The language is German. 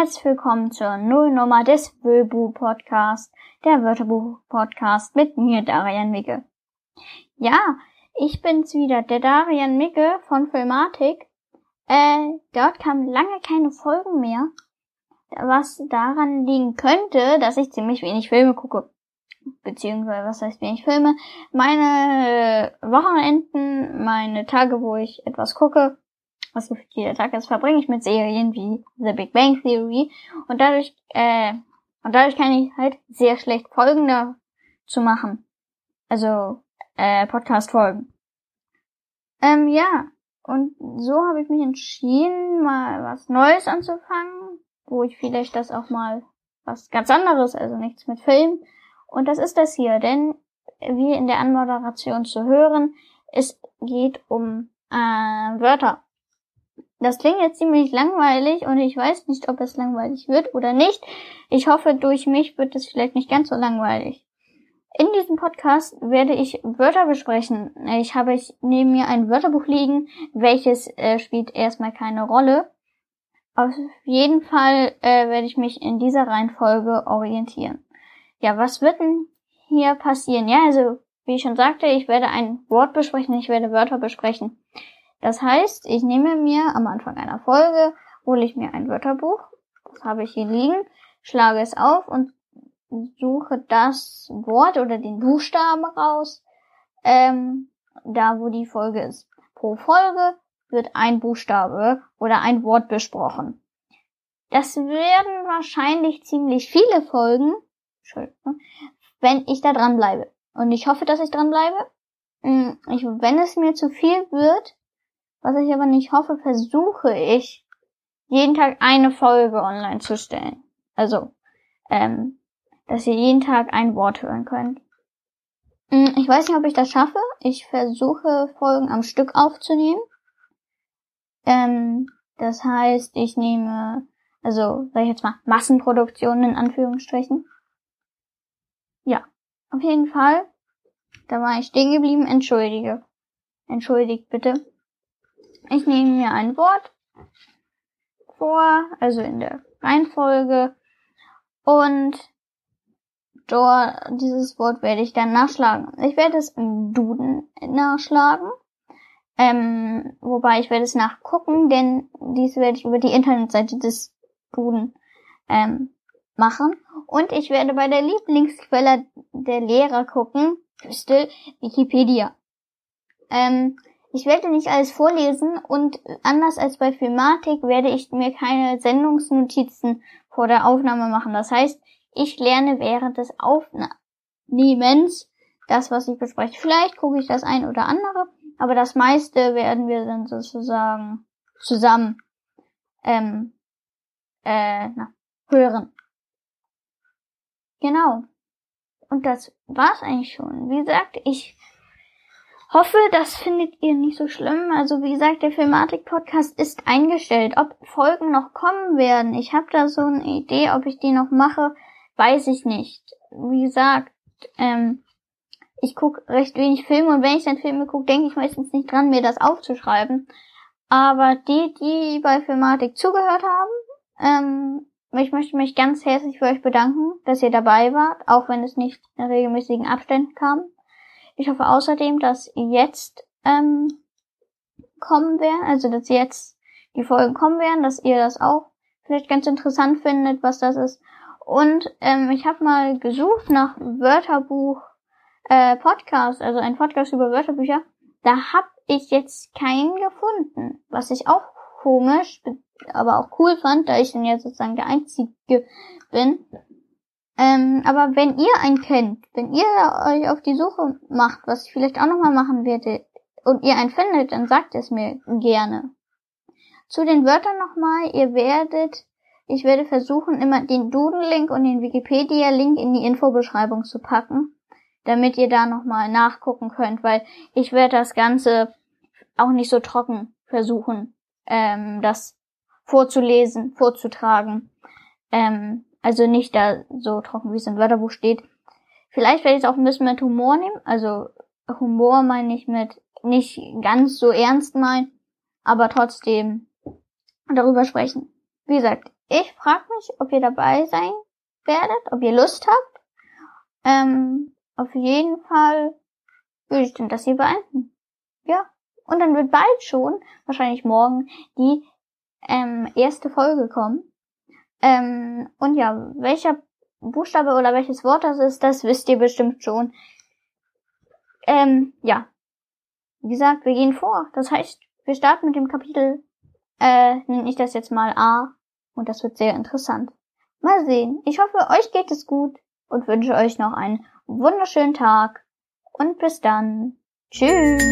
herzlich willkommen zur Nullnummer des Wöbu Podcast, der Wörterbuch Podcast mit mir, Darian Micke. Ja, ich bin's wieder, der Darian Micke von Filmatik. Äh, dort kamen lange keine Folgen mehr, was daran liegen könnte, dass ich ziemlich wenig Filme gucke. Beziehungsweise, was heißt wenig Filme? Meine Wochenenden, meine Tage, wo ich etwas gucke, was so jeder Tag ist, verbringe ich mit Serien wie The Big Bang Theory und dadurch, äh, und dadurch kann ich halt sehr schlecht Folgen dazu machen. Also, äh, Podcast-Folgen. Ähm, ja. Und so habe ich mich entschieden, mal was Neues anzufangen, wo ich vielleicht das auch mal was ganz anderes, also nichts mit Film. Und das ist das hier, denn wie in der Anmoderation zu hören, es geht um äh, Wörter. Das klingt jetzt ziemlich langweilig und ich weiß nicht, ob es langweilig wird oder nicht. Ich hoffe, durch mich wird es vielleicht nicht ganz so langweilig. In diesem Podcast werde ich Wörter besprechen. Ich habe neben mir ein Wörterbuch liegen, welches äh, spielt erstmal keine Rolle. Auf jeden Fall äh, werde ich mich in dieser Reihenfolge orientieren. Ja, was wird denn hier passieren? Ja, also wie ich schon sagte, ich werde ein Wort besprechen, ich werde Wörter besprechen. Das heißt, ich nehme mir am Anfang einer Folge, hole ich mir ein Wörterbuch, das habe ich hier liegen, schlage es auf und suche das Wort oder den Buchstaben raus, ähm, da wo die Folge ist. Pro Folge wird ein Buchstabe oder ein Wort besprochen. Das werden wahrscheinlich ziemlich viele Folgen, wenn ich da dran bleibe. Und ich hoffe, dass ich dran bleibe. Hm, wenn es mir zu viel wird, was ich aber nicht hoffe, versuche ich, jeden Tag eine Folge online zu stellen. Also, ähm, dass ihr jeden Tag ein Wort hören könnt. Hm, ich weiß nicht, ob ich das schaffe. Ich versuche, Folgen am Stück aufzunehmen. Ähm, das heißt, ich nehme, also, sag ich jetzt mal, Massenproduktionen in Anführungsstrichen. Ja, auf jeden Fall. Da war ich stehen geblieben. Entschuldige. Entschuldigt bitte. Ich nehme mir ein Wort vor, also in der Reihenfolge. Und dort, dieses Wort werde ich dann nachschlagen. Ich werde es im Duden nachschlagen. Ähm, wobei ich werde es nachgucken, denn dies werde ich über die Internetseite des Duden ähm, machen. Und ich werde bei der Lieblingsquelle der Lehrer gucken, Küste Wikipedia. Ähm, ich werde nicht alles vorlesen und anders als bei Filmatik werde ich mir keine Sendungsnotizen vor der Aufnahme machen. Das heißt, ich lerne während des Aufnehmens das, was ich bespreche. Vielleicht gucke ich das ein oder andere, aber das meiste werden wir dann sozusagen zusammen ähm, äh, na, hören. Genau. Und das war's eigentlich schon. Wie gesagt, ich hoffe, das findet ihr nicht so schlimm. Also wie gesagt, der Filmatik-Podcast ist eingestellt. Ob Folgen noch kommen werden, ich habe da so eine Idee, ob ich die noch mache, weiß ich nicht. Wie gesagt, ähm, ich gucke recht wenig Filme und wenn ich dann Filme gucke, denke ich meistens nicht dran, mir das aufzuschreiben. Aber die, die bei Filmatik zugehört haben, ähm, ich möchte mich ganz herzlich für euch bedanken, dass ihr dabei wart, auch wenn es nicht in regelmäßigen Abständen kam. Ich hoffe außerdem, dass jetzt ähm, kommen werden, also dass jetzt die Folgen kommen werden, dass ihr das auch vielleicht ganz interessant findet, was das ist. Und ähm, ich habe mal gesucht nach Wörterbuch äh, Podcast, also ein Podcast über Wörterbücher. Da habe ich jetzt keinen gefunden, was ich auch komisch, aber auch cool fand, da ich dann ja sozusagen der Einzige bin. Ähm, aber wenn ihr einen kennt, wenn ihr euch auf die Suche macht, was ich vielleicht auch nochmal machen werde, und ihr einen findet, dann sagt es mir gerne. Zu den Wörtern nochmal, ihr werdet, ich werde versuchen, immer den Duden-Link und den Wikipedia-Link in die Infobeschreibung zu packen, damit ihr da nochmal nachgucken könnt, weil ich werde das Ganze auch nicht so trocken versuchen, ähm, das vorzulesen, vorzutragen. Ähm, also nicht da so trocken, wie es im Wörterbuch steht. Vielleicht werde ich es auch ein bisschen mit Humor nehmen. Also Humor meine ich mit nicht ganz so ernst meinen, aber trotzdem darüber sprechen. Wie gesagt, ich frage mich, ob ihr dabei sein werdet, ob ihr Lust habt. Ähm, auf jeden Fall würde ich dann das hier beenden. Ja. Und dann wird bald schon, wahrscheinlich morgen, die ähm, erste Folge kommen. Ähm, und ja, welcher Buchstabe oder welches Wort das ist, das wisst ihr bestimmt schon. Ähm, ja. Wie gesagt, wir gehen vor. Das heißt, wir starten mit dem Kapitel, äh, nenne ich das jetzt mal A. Und das wird sehr interessant. Mal sehen. Ich hoffe, euch geht es gut und wünsche euch noch einen wunderschönen Tag. Und bis dann. Tschüss.